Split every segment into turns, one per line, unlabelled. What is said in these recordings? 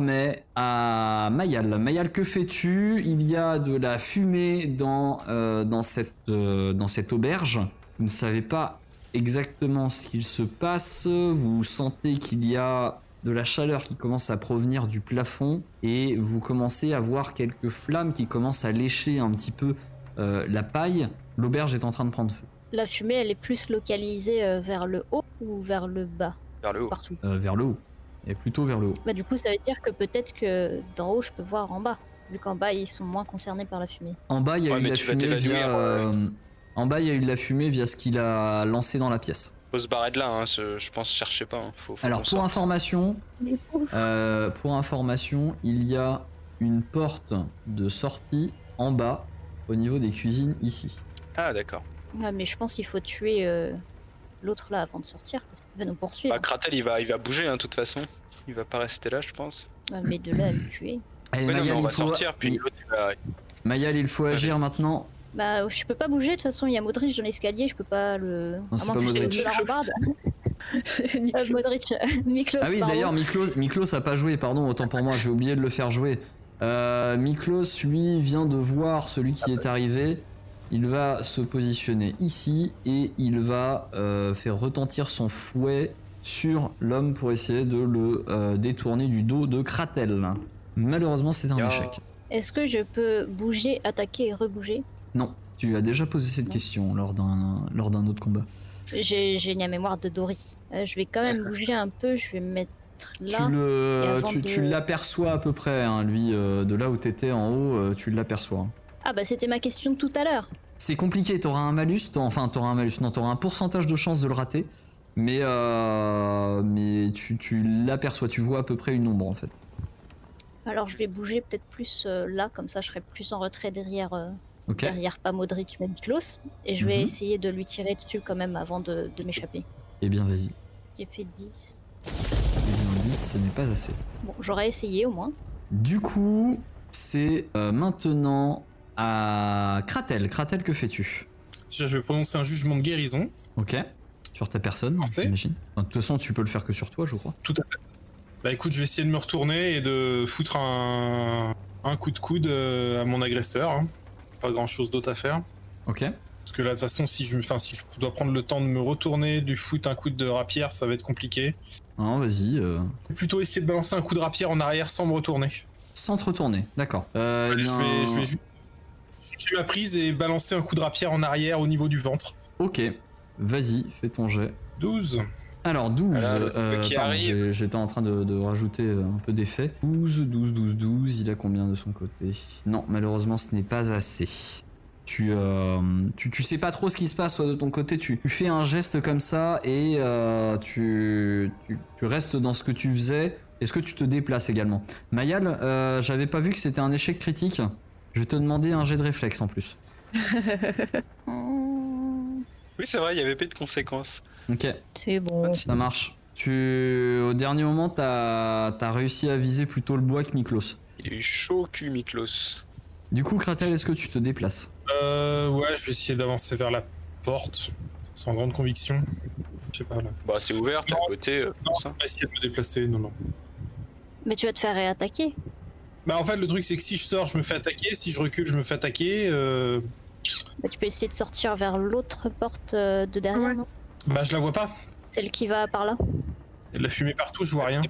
Désormais à Mayal. Mayal, que fais-tu? Il y a de la fumée dans, euh, dans, cette, euh, dans cette auberge. Vous ne savez pas exactement ce qu'il se passe. Vous sentez qu'il y a de la chaleur qui commence à provenir du plafond et vous commencez à voir quelques flammes qui commencent à lécher un petit peu euh, la paille. L'auberge est en train de prendre feu.
La fumée, elle est plus localisée euh, vers le haut ou vers le bas?
Vers le haut.
Partout.
Euh, vers le haut. Et plutôt vers le haut.
Bah, du coup, ça veut dire que peut-être que d'en haut, je peux voir en bas. Vu qu'en bas, ils sont moins concernés par la fumée.
En bas, il y a
Ouais,
eu de la fumée via. euh, En bas, il y a eu de la fumée via ce qu'il a lancé dans la pièce.
Faut se barrer de là, hein, ce- je pense, cherchez pas. hein, Faut, faut
Alors pour information, euh, pour information, il y a une porte de sortie en bas au niveau des cuisines ici.
Ah, d'accord.
Ouais, mais je pense qu'il faut tuer euh, l'autre là avant de sortir. Parce qu'il va nous poursuivre.
Bah, Kratel, il va, il va bouger, hein, de toute façon. Il va pas rester là, je pense.
Ouais, mais de là à le tuer.
Allez,
Ouais, non, mais
Mayal,
on
il
va
faut...
sortir, puis
il-
l'autre, il va.
Mayal, il faut agir maintenant.
Bah, je peux pas bouger. De toute façon, il y a Modric dans l'escalier. Je peux pas le.
Non, c'est pas Modric.
saute de la rambarde.
Niklos.
Euh, Modric, Miklos.
Ah oui,
pardon.
d'ailleurs, Miklos, Miklos a pas joué, pardon, autant pour moi, j'ai oublié de le faire jouer. Euh, Miklos, lui, vient de voir celui qui est arrivé. Il va se positionner ici et il va euh, faire retentir son fouet sur l'homme pour essayer de le euh, détourner du dos de Kratel. Malheureusement, c'est un échec.
Est-ce que je peux bouger, attaquer et rebouger?
Non, tu as déjà posé cette
Non.
question lors d'un lors d'un autre combat.
J'ai j'ai la mémoire de Dory. Euh, je vais quand même bouger un peu. Je vais me mettre là.
tu le, tu,
de-
tu l'aperçois à peu près, hein, lui, euh, de là où t'étais en haut, euh, tu l'aperçois.
Ah bah c'était ma question de tout à l'heure.
C'est compliqué, t'auras un malus, enfin t'auras un malus, non, t'auras un pourcentage de chance de le rater, mais euh, mais tu, tu l'aperçois, tu vois à peu près une ombre en fait.
Alors je vais bouger peut-être plus euh, là, comme ça je serai plus en retrait derrière, euh,
Ok.
derrière pas Modric mais Miklos. Et je vais
Mhm.
essayer de lui tirer dessus quand même avant de, de m'échapper.
Eh bien vas-y.
J'ai fait 10.
Eh bien 10, ce n'est pas assez.
Bon, j'aurais essayé au moins.
Du coup, c'est euh, maintenant à Kratel. Kratel, que fais-tu?
Je vais prononcer un jugement de guérison.
Ok. Sur ta personne, j'imagine. Enfin, De toute façon, tu peux le faire que sur toi, je crois.
Tout à fait. Bah écoute, je vais essayer de me retourner et de foutre un, un coup de coude euh, à mon agresseur. hein. Pas grand chose d'autre à faire.
Ok.
Parce que là, de toute façon, si je, enfin, si je dois prendre le temps de me retourner, de lui foutre un coup de rapière, ça va être compliqué.
Non, vas-y. euh,
plutôt essayer de balancer un coup de rapière en arrière sans me retourner.
Sans te retourner, d'accord. Euh, eh
vais, je vais juste chercher ma prise et balancer un coup de rapière en arrière au niveau du ventre.
Ok. Vas-y, fais ton jet.
12.
Alors 12,
Voilà, le
euh,
qui
j'étais en train de, de rajouter euh, un peu d'effet. 12, 12, 12, 12, il a combien de son côté? Non, malheureusement ce n'est pas assez. Tu, euh, tu, tu sais pas trop ce qui se passe toi, de ton côté, tu, tu fais un geste comme ça et euh, tu, tu, tu restes dans ce que tu faisais. Est-ce que tu te déplaces également? Mayal, euh, j'avais pas vu que c'était un échec critique. Je vais te demander un jet de réflexe en plus.
Oui, c'est vrai, il y avait pas de conséquences.
Ok.
C'est bon.
Ça marche. Tu, au dernier moment, t'as as réussi à viser plutôt le bois que Miklos.
Il eu chaud au cul, Miklos.
Du coup, Kratel, est-ce que tu te déplaces?
Euh, ouais, je vais essayer d'avancer vers la porte. Sans grande conviction. Je sais pas là.
Bah, c'est ouvert, t'es à côté, euh,
Non, je vais essayer de me déplacer, non, non.
Mais tu vas te faire réattaquer.
Bah en fait le truc c'est que si je sors je me fais attaquer, si je recule je me fais attaquer, euh...
Bah, tu peux essayer de sortir vers l'autre porte euh, de derrière,
Ouais.
non?
Bah je la vois pas.
Celle qui va par là?
Il y a de la fumée partout, je vois rien.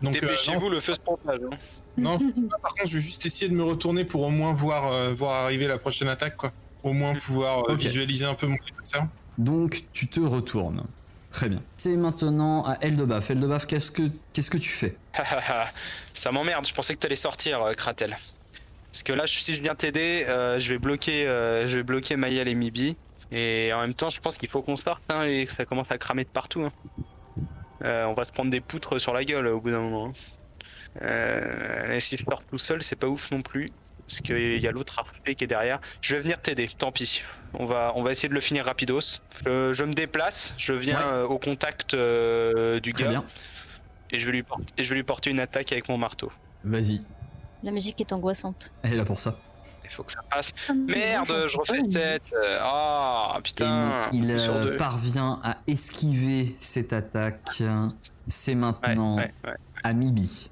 Donc, euh,
Dépêchez-vous, le feu se propage. hein.
Non, je pas. par contre je vais juste essayer de me retourner pour au moins voir, euh, voir arriver la prochaine attaque quoi. Au moins pouvoir euh,
Ok.
visualiser un peu mon adversaire.
Donc, tu te retournes. Très bien. C'est maintenant à Eldebaf. Eldebaf, qu'est-ce que qu'est-ce que tu fais
ça m'emmerde, je pensais que t'allais sortir, euh, Kratel. Parce que là, si je viens t'aider, euh, je vais bloquer, euh, je vais bloquer Mayel et Mibi. Et en même temps, je pense qu'il faut qu'on sorte hein, et que ça commence à cramer de partout. hein. Euh, on va se prendre des poutres sur la gueule au bout d'un moment. hein. Euh, et si je sors tout seul, c'est pas ouf non plus. Parce qu'il y a l'autre harpé qui est derrière. Je vais venir t'aider, tant pis. On va, on va essayer de le finir rapidos. Je, je me déplace, je viens
Ouais.
euh, au contact euh, du
Très
gars
bien.
et je, vais lui porter, et je vais lui porter une attaque avec mon marteau.
Vas-y.
La musique est angoissante.
Elle est là pour ça.
Il faut que ça passe. Merde, je refais 7. Ah
Et
putain.
il euh, parvient à esquiver cette attaque. C'est
Ouais,
maintenant
ouais, ouais.
à Mibi.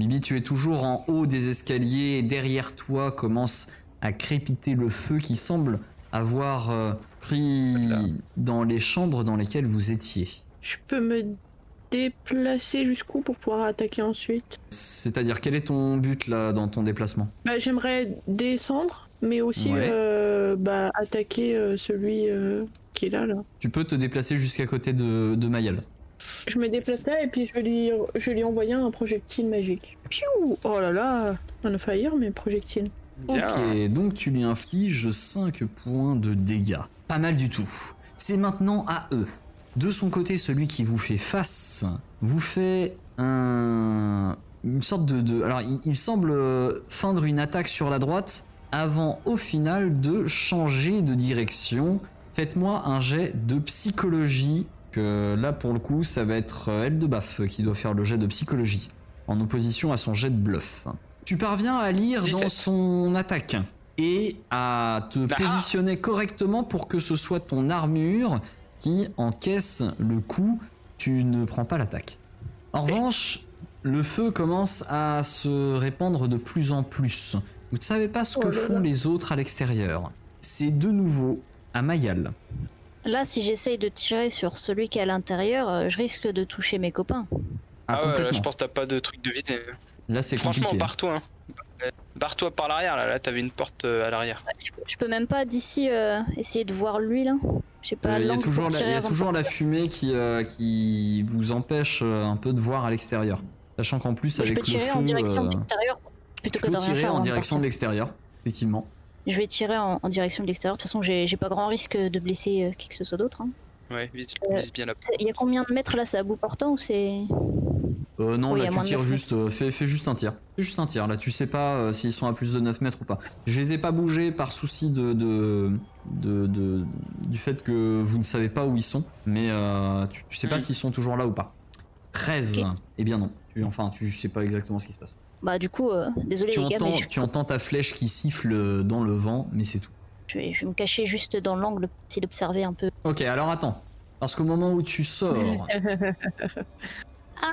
Mibi, tu es toujours en haut des escaliers et derrière toi commence à crépiter le feu qui semble avoir euh, pris
Voilà.
dans les chambres dans lesquelles vous étiez.
Je peux me déplacer jusqu'où pour pouvoir attaquer ensuite?
C'est-à-dire, quel est ton but là dans ton déplacement?
Bah, J'aimerais descendre, mais aussi
Ouais.
euh, bah, attaquer euh, celui euh, qui est là, là.
Tu peux te déplacer jusqu'à côté de, de Mayal.
Je me déplace là et puis je vais lui, je lui envoyer un projectile magique. Piou Oh là là On a fire, mais projectile.
Ok, donc tu lui infliges 5 points de dégâts. Pas mal du tout. C'est maintenant à eux. De son côté, celui qui vous fait face vous fait un... une sorte de... de- Alors, il, il semble euh, feindre une attaque sur la droite avant, au final, de changer de direction. Faites-moi un jet de psychologie. Que là, pour le coup, ça va être euh, elle de Baf qui doit faire le jet de psychologie. En opposition à son jet de bluff. Tu parviens à lire dans
17.
son attaque et à te
Ah.
positionner correctement pour que ce soit ton armure qui encaisse le coup. Tu ne prends pas l'attaque. En revanche, le feu commence à se répandre de plus en plus. Vous ne savez pas ce
Oh
que
là
font
là.
les autres à l'extérieur. C'est de nouveau à Mayal.
Là, si j'essaye de tirer sur celui qui est à l'intérieur, euh, je risque de toucher mes copains.
Ah,
Ah ouais, là, je pense que t'as pas de truc de visée.
Là, c'est
Franchement, barre-toi. Hein. Barre-toi par l'arrière, là. Là, t'avais une porte euh, à l'arrière.
Je, peux- je peux même pas d'ici euh, essayer de voir lui là. Je sais pas.
Euh, Il y a toujours, la, y a toujours fumée qui, euh, qui vous empêche euh, un peu de voir à l'extérieur. Sachant qu'en plus,
Mais je
avec
peux
le
tirer en direction
euh,
de l'extérieur plutôt
tu
que
peux
de rien
tirer
faire
en
de
direction de l'extérieur, effectivement.
Je vais tirer en, en direction de l'extérieur. De toute façon, j'ai pas grand risque de blesser euh, qui que ce soit d'autre. hein.
Ouais, vise,
Euh,
vise bien la
C'est- Il y a combien de mètres là C'est à bout portant ou c'est?
Euh, non,
Oui,
là tu tires juste, euh, fais, fais juste un tir. Fais juste un tir, là tu sais pas euh, s'ils sont à plus de 9 mètres ou pas. Je les ai pas bougés par souci de, de, de, de- du fait que vous ne savez pas où ils sont, mais euh, tu, tu sais pas
Mm.
s'ils sont toujours là ou pas. 13
Ok.
Eh bien non, tu, enfin tu sais pas exactement ce qui se passe.
Bah, du coup, euh, désolé
Tu
les gars,
entends,
mais je,
tu entends ta flèche qui siffle dans le vent, mais c'est tout.
je vais, je vais me cacher juste dans l'angle, essayer d'observer un peu.
Ok, alors attends. Parce qu'au moment où tu sors,
Ah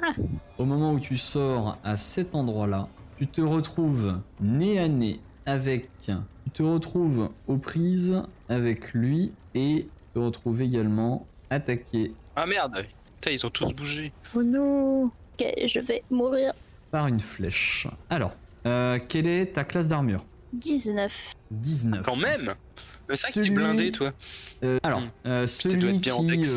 au moment où tu sors à cet endroit-là, tu te retrouves nez à nez avec, tu te retrouves aux prises avec lui et tu te retrouves également attaqué
Ah merde Putain, ils ont tous bougé.
Oh non
Ok, je vais mourir.
Par une flèche. Alors, euh, quelle est ta classe d'armure?
19.
19.
Quand même Mais c'est vrai que
Celui-
tu blindé, toi.
Euh, alors,
Hmm.
euh, celui qui,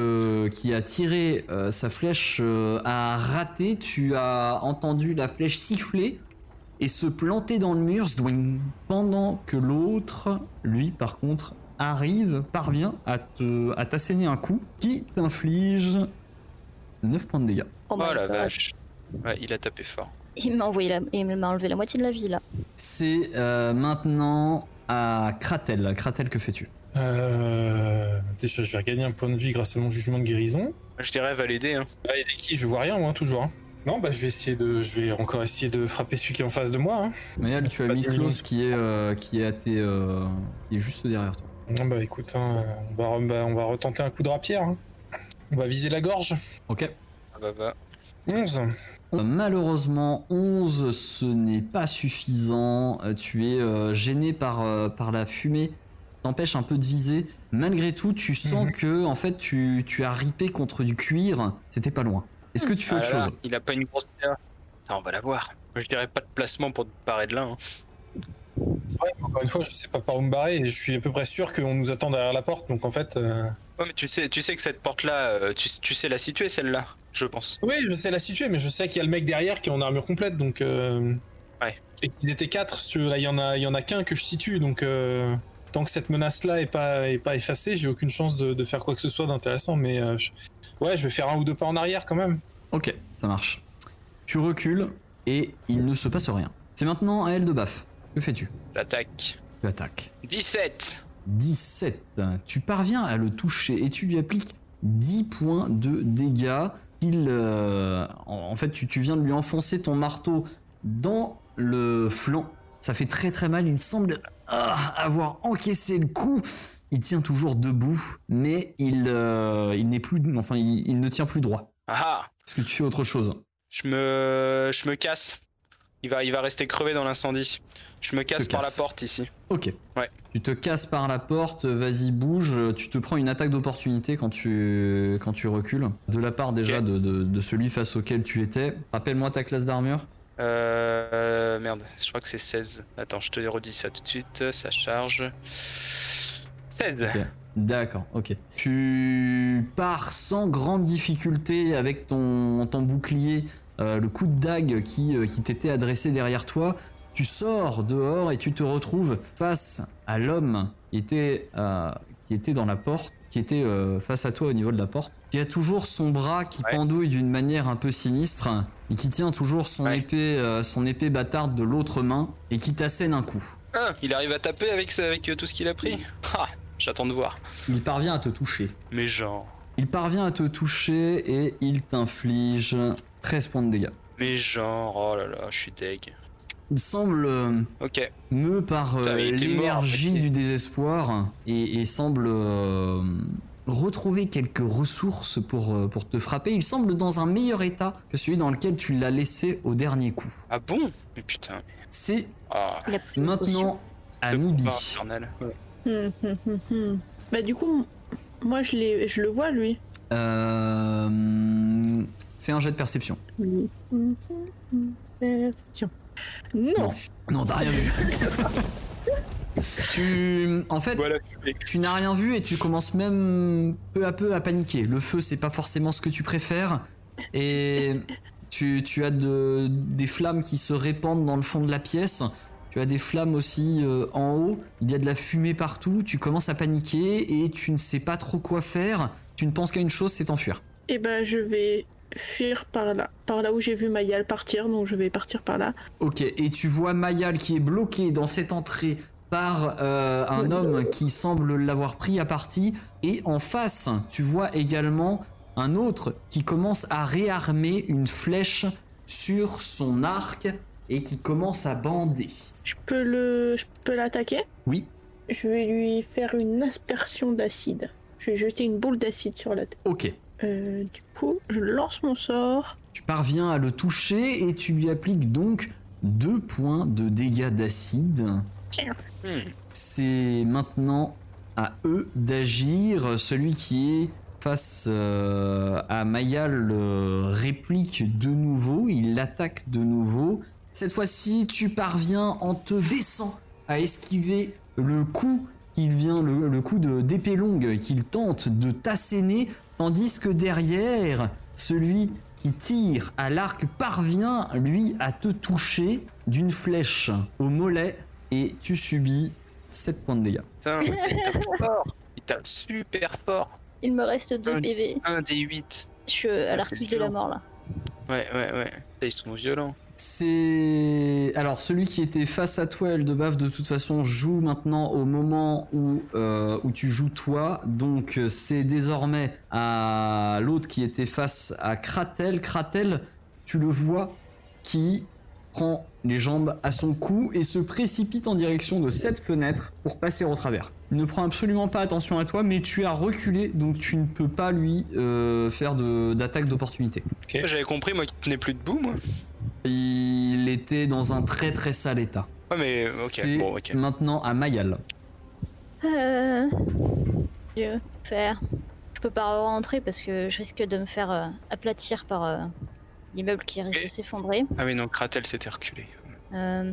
euh, a tiré euh, sa flèche euh, a raté. Tu as entendu la flèche siffler et se planter dans le mur, zdouing, pendant que l'autre, lui, par contre, arrive, parvient à te, à t'asséner un coup qui t'inflige 9 points de dégâts.
Oh,
Oh, la vache. Ouais, il a tapé fort.
Il m'a envoyé la... il m'a enlevé la moitié de la vie là.
C'est euh, maintenant à Kratel. Kratel, que fais-tu?
Euh, déjà, je vais regagner un point de vie grâce à mon jugement de guérison.
Je dirais, va l'aider. Hein.
Ah, et qui? Je vois rien, moi, toujours. hein. Non, bah, je vais essayer de. Je vais encore essayer de frapper celui qui est en face de moi. Hein.
Mayal, tu as Miklos qui est, euh, qui est à tes, euh, qui est juste derrière toi.
Non, bah, écoute, hein, on, va, re- bah, on va retenter un coup de rapière. hein. On va viser la gorge.
Ok.
Ah bah va.
11.
Euh, Malheureusement, 11, ce n'est pas suffisant. Euh, Tu es euh, gêné par, euh, par la fumée, t'empêche un peu de viser. Malgré tout, tu sens
Mhm.
que en fait, tu, tu as ripé contre du cuir. C'était pas loin. Est-ce que tu fais
Ah
autre
là
chose?
il a pas une grosse terre. Ah, on va la voir. Je dirais pas de placement pour te parer de là. hein.
Ouais, mais encore une fois, je sais pas par où me barrer et je suis à peu près sûr qu'on nous attend derrière la porte. Donc en fait. euh,
Ouais, mais tu sais, tu sais que cette porte-là, tu, tu sais la situer, celle-là, je pense.
Oui, je sais la situer, mais je sais qu'il y a le mec derrière qui est en armure complète, donc. euh,
Ouais.
Et qu'ils étaient quatre, si tu veux, là, il y en a, il y en a qu'un que je situe, donc. euh, Tant que cette menace-là est pas, est pas effacée, j'ai aucune chance de, de faire quoi que ce soit d'intéressant, mais. euh, je- Ouais, je vais faire un ou deux pas en arrière quand même.
Ok, ça marche. Tu recules et il ne se passe rien. C'est maintenant à elle de baf. Que fais-tu?
J'attaque.
Tu attaques.
17
17. Tu parviens à le toucher et tu lui appliques 10 points de dégâts. Il, euh, en, fait, tu, tu viens de lui enfoncer ton marteau dans le flanc. Ça fait très très mal. Il semble ah, avoir encaissé le coup. Il tient toujours debout, mais il, euh, il n'est plus, enfin, il, il ne tient plus droit.
Ah
Est-ce que tu fais autre chose?
Je me, je me casse. Il va, il va rester crevé dans l'incendie. Je me casse par la porte ici.
Ok.
Ouais.
Tu te casses par la porte, vas-y bouge, tu te prends une attaque d'opportunité quand tu, quand tu recules, de la part déjà de, de- de celui face auquel tu étais. Rappelle-moi ta classe d'armure.
Euh, merde, je crois que c'est 16. Attends, je te redis ça tout de suite. Ça charge. 16.
Ok. D'accord, ok. Tu pars sans grande difficulté avec ton, ton bouclier, le coup de dague qui, euh, qui t'était adressé derrière toi. Tu sors dehors et tu te retrouves face à l'homme qui était, euh, qui était dans la porte, qui était euh, face à toi au niveau de la porte, qui a toujours son bras qui
Ouais.
pendouille d'une manière un peu sinistre et qui tient toujours son
Ouais.
épée, euh, son épée bâtarde de l'autre main et qui t'assène un coup.
Ah, il arrive à taper avec, avec euh, tout ce qu'il a pris Ah, j'attends de voir.
Il parvient à te toucher.
Mais genre.
Il parvient à te toucher et il t'inflige 13 points de dégâts.
Mais genre, oh là là, je suis deg.
Il semble euh,
Ok.
me par euh,
Putain, il était mort,
l'énergie
en fait.
du désespoir et, et semble euh, retrouver quelques ressources pour, euh, pour te frapper. Il semble dans un meilleur état que celui dans lequel tu l'as laissé au dernier coup.
Ah bon? Mais putain.
C'est
Ah,
Il a plus de potions.
maintenant à
ce
Mibi.
combat infernal.
Hum, hum, hum, hum. Bah du coup, moi je, l'ai- je le vois lui.
Euh, fais un jet de perception.
Non.
Non. Non, t'as rien vu. tu, en fait,
Voilà.
Tu n'as rien vu et tu commences même peu à peu à paniquer. Le feu, c'est pas forcément ce que tu préfères. Et tu, tu as de, des flammes qui se répandent dans le fond de la pièce. Tu as des flammes aussi euh, en haut. Il y a de la fumée partout. Tu commences à paniquer et tu ne sais pas trop quoi faire. Tu ne penses qu'à une chose, c'est t'enfuir.
Et ben je vais fuir par là, par là où j'ai vu Mayal partir, donc je vais partir par là.
Ok, et tu vois Mayal qui est bloqué dans cette entrée par euh, un homme qui semble l'avoir pris à partie. Et en face, tu vois également un autre qui commence à réarmer une flèche sur son arc et qui commence à bander.
Je peux le, je peux l'attaquer?
Oui,
Je vais lui faire une aspersion d'acide. Je vais jeter une boule d'acide sur la tête.
ok.
Euh, du coup, je lance mon sort.
Tu parviens à le toucher et tu lui appliques donc deux points de dégâts d'acide. C'est maintenant à eux d'agir. Celui qui est face euh, à Mayal euh, réplique de nouveau, il l'attaque de nouveau. Cette fois-ci, tu parviens en te baissant à esquiver le coup qu'il vient, le, le coup de d'épée longue qu'il tente de t'asséner, tandis que derrière, celui qui tire à l'arc parvient, lui, à te toucher d'une flèche au mollet et tu subis 7 points de dégâts.
Putain, il tape fort. Il tape super fort.
Il me reste 2
Un-
PV.
Un des 8.
Je suis à
c'est
l'article de la mort là.
Ouais, ouais, ouais. Ils sont violents.
C'est alors celui qui était face à toi, Eldebaf, de toute façon joue maintenant au moment où euh, où tu joues toi. Donc euh, c'est désormais à l'autre qui était face à Kratel. Kratel, tu le vois qui prend les jambes à son cou et se précipite en direction de cette fenêtre pour passer au travers. Il ne prend absolument pas attention à toi, mais tu as reculé, donc tu ne peux pas lui euh, faire de- d'attaque d'opportunité.
Ok.
J'avais compris, moi, qu'il tenait plus debout, moi.
Il était dans un très très sale état.
Ouais, mais ok, bon, ok.
maintenant à Mayal.
Euh... Je faire. Je peux pas rentrer parce que je risque de me faire euh, aplatir par euh, l'immeuble qui risque de s'effondrer.
Ah oui, non, Kratel s'était reculé.
Euh,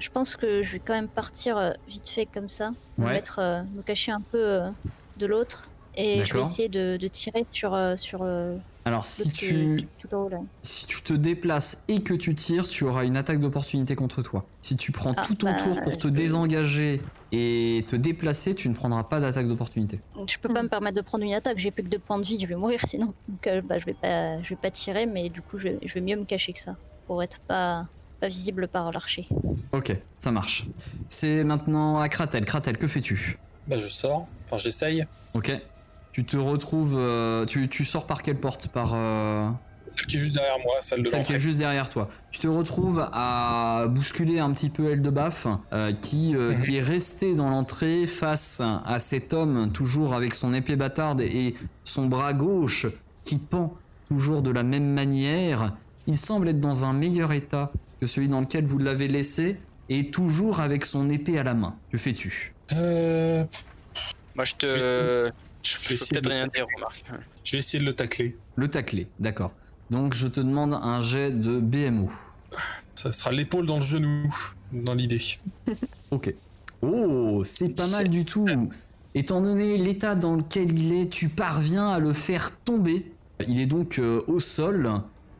Je pense que je vais quand même partir euh, vite fait comme ça, me
Ouais.
mettre, euh, me cacher un peu euh, de l'autre, et je vais essayer de, de tirer sur sur
Alors si
qui
tu,
est tout en haut là.
si tu te déplaces et que tu tires, tu auras une attaque d'opportunité contre toi. Si tu prends
Ah,
tout ton
bah,
tour pour te désengager et te déplacer, tu ne prendras pas d'attaque d'opportunité.
Je peux pas me permettre de prendre une attaque, j'ai plus que deux points de vie, je vais mourir sinon. Donc bah, je vais pas je vais pas tirer, mais du coup je, je vais mieux me cacher que ça pour être pas visible par l'archer.
Ok, ça marche. C'est maintenant à Kratel. Kratel, que fais-tu?
Bah, je sors. Enfin, j'essaye.
Ok. Tu te retrouves. euh, tu, tu sors par quelle porte? Par. euh,
Celle qui est juste derrière moi, celle de
Celle qui est juste derrière toi. Tu te retrouves à bousculer un petit peu Eldebaf, euh, qui, euh,
Mhm.
qui est resté dans l'entrée face à cet homme, toujours avec son épée bâtarde et son bras gauche qui pend toujours de la même manière. Il semble être dans un meilleur état que celui dans lequel vous l'avez laissé, et toujours avec son épée à la main. Que fais-tu?
Euh,
Moi, je te.
Je
Je,
je vais
peux
essayer
peut-être
de-
rien dire, remarque.
je vais essayer de le tacler.
Le tacler, d'accord. Donc je te demande un jet de BMO.
Ça sera l'épaule dans le genou, dans l'idée.
Ok. Oh, c'est pas mal du tout. Étant donné l'état dans lequel il est, tu parviens à le faire tomber. Il est donc euh, au sol.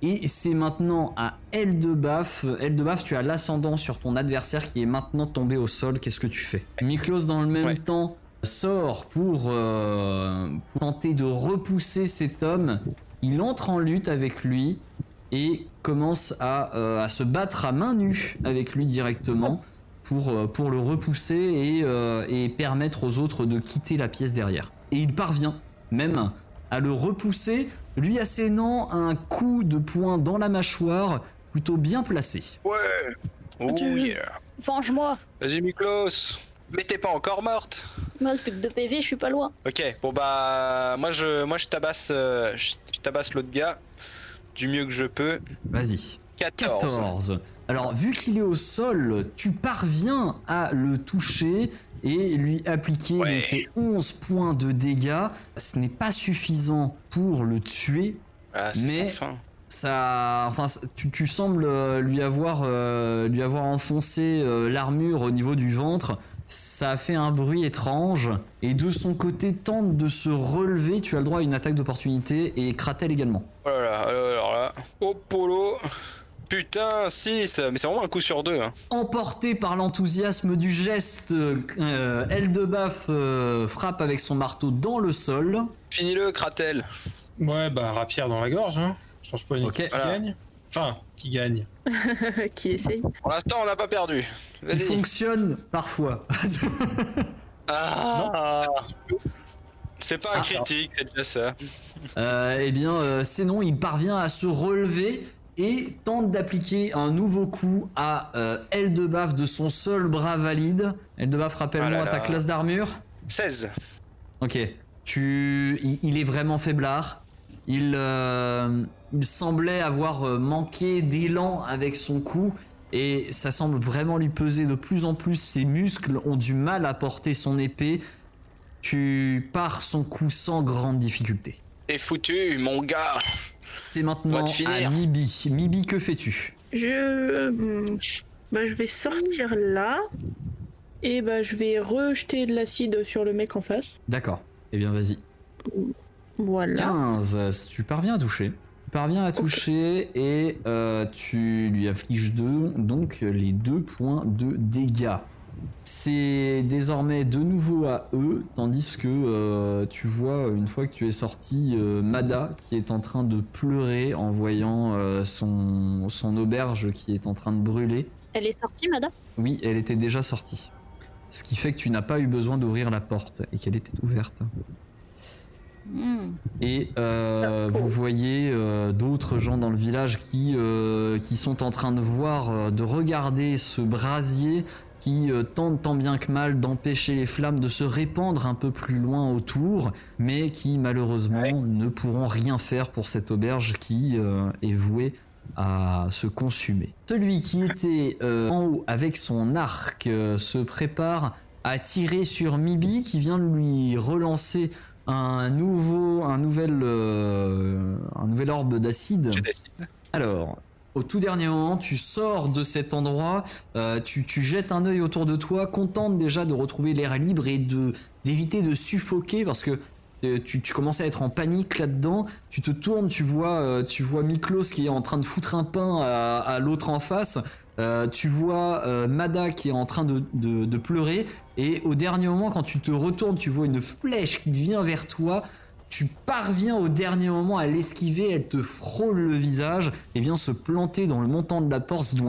Et c'est maintenant à Eldebaf. Eldebaf, tu as l'ascendant sur ton adversaire qui est maintenant tombé au sol. Qu'est-ce que tu fais? Miklos, dans le même
Ouais.
temps, sort pour, euh, pour tenter de repousser cet homme. Il entre en lutte avec lui et commence à, euh, à se battre à main nue avec lui directement pour, euh, pour le repousser et, et permettre aux autres de quitter la pièce derrière. Et il parvient même à le repousser, lui assénant un coup de poing dans la mâchoire plutôt bien placé.
Ouais Oh
Tu-
yeah
Venge-moi
Vas-y, Miklos Mais t'es pas encore morte
Moi, c'est plus que 2 PV, je suis pas loin.
Ok, bon bah. Moi, je, moi, je tabasse, euh, je, je tabasse l'autre gars du mieux que je peux.
Vas-y.
14.
14. Alors, vu qu'il est au sol, tu parviens à le toucher et lui appliquer
Ouais.
donc, tes 11 points de dégâts. Ce n'est pas suffisant pour le tuer.
Ah,
Mais-. Ça, enfin, tu, tu sembles euh, lui avoir, euh, lui avoir enfoncé euh, l'armure au niveau du ventre. Ça a fait un bruit étrange. Et de son côté, tente de se relever. Tu as le droit à une attaque d'opportunité et Kratel également.
Oh là là, alors là. Oh polo Putain, 6 Mais c'est vraiment un coup sur deux. Hein.
Emporté par l'enthousiasme du geste, euh, Eldebaf euh, frappe avec son marteau dans le sol.
Finis-le, Kratel.
Ouais, bah, rapière dans la gorge, hein. Change pas une équipe qui
Voilà.
gagne. Enfin, qui gagne.
qui essaye.
Pour l'instant, on n'a pas perdu.
Il fonctionne parfois.
Ah C'est pas un critique, c'est déjà ça.
Euh, eh bien, euh, c'est non, il parvient à se relever et tente d'appliquer un nouveau coup à euh, Eldebaf de son seul bras valide. Eldebaf, rappelle-moi
Ah
ta classe d'armure.
16.
Ok. Tu, il, il est vraiment faiblard. Il, euh, il semblait avoir euh, manqué d'élan avec son coup et ça semble vraiment lui peser de plus en plus. Ses muscles ont du mal à porter son épée. Tu pars son coup sans grande difficulté.
T'es foutu, mon gars.
C'est maintenant à Mibi. Mibi, que fais-tu?
Je. euh, Bah, je vais sortir là. Et bah, je vais rejeter de l'acide sur le mec en face.
D'accord. Eh bien, vas-y.
Voilà.
15. Tu parviens à toucher. Tu parviens à toucher et euh, tu lui affliges deux, donc les deux points de dégâts. C'est désormais de nouveau à eux, tandis que euh, tu vois, une fois que tu es sorti, euh, Mada qui est en train de pleurer en voyant euh, son, son auberge qui est en train de brûler.
Elle est sortie, madame
Oui, elle était déjà sortie. Ce qui fait que tu n'as pas eu besoin d'ouvrir la porte et qu'elle était ouverte.
Hmm.
Et euh, vous voyez euh, d'autres gens dans le village qui, euh, qui sont en train de voir, de regarder ce brasier qui euh, tente tant bien que mal d'empêcher les flammes de se répandre un peu plus loin autour, mais qui malheureusement
Ouais.
ne pourront rien faire pour cette auberge qui euh, est vouée à se consumer. Celui qui était euh, en haut avec son arc euh, se prépare à tirer sur Mibi qui vient de lui relancer un nouveau, un nouvel, un nouvel orbe d'acide. Alors, au tout dernier moment, tu sors de cet endroit, euh, tu, tu jettes un œil autour de toi, contente déjà de retrouver l'air libre et de d'éviter de suffoquer parce que euh, tu, commences à être en panique là-dedans. Tu te tournes, tu vois, euh, tu vois Miklos qui est en train de foutre un pain à, l'autre en face. Euh, tu vois Mada qui est en train de, de- de pleurer et au dernier moment quand tu te retournes tu vois une flèche qui vient vers toi Tu parviens au dernier moment à l'esquiver, elle te frôle le visage et vient se planter dans le montant de la porte.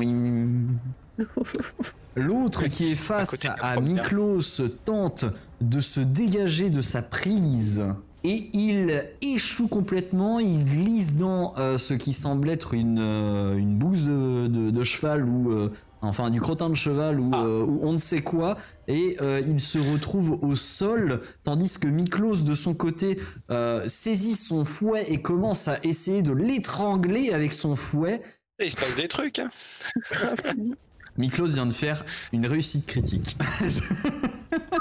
L'autre qui est face à. Miklos tente de se dégager de sa prise et il échoue complètement. Il glisse dans euh, ce qui semble être une, euh, une bouse de, de- de cheval ou euh, enfin du crottin de cheval ou,
Ah.
euh, ou on ne sait quoi et euh, il se retrouve au sol tandis que Miklos de son côté euh, saisit son fouet et commence à essayer de l'étrangler avec son fouet.
Et il se passe des trucs. Hein.
Miklos vient de faire une réussite critique.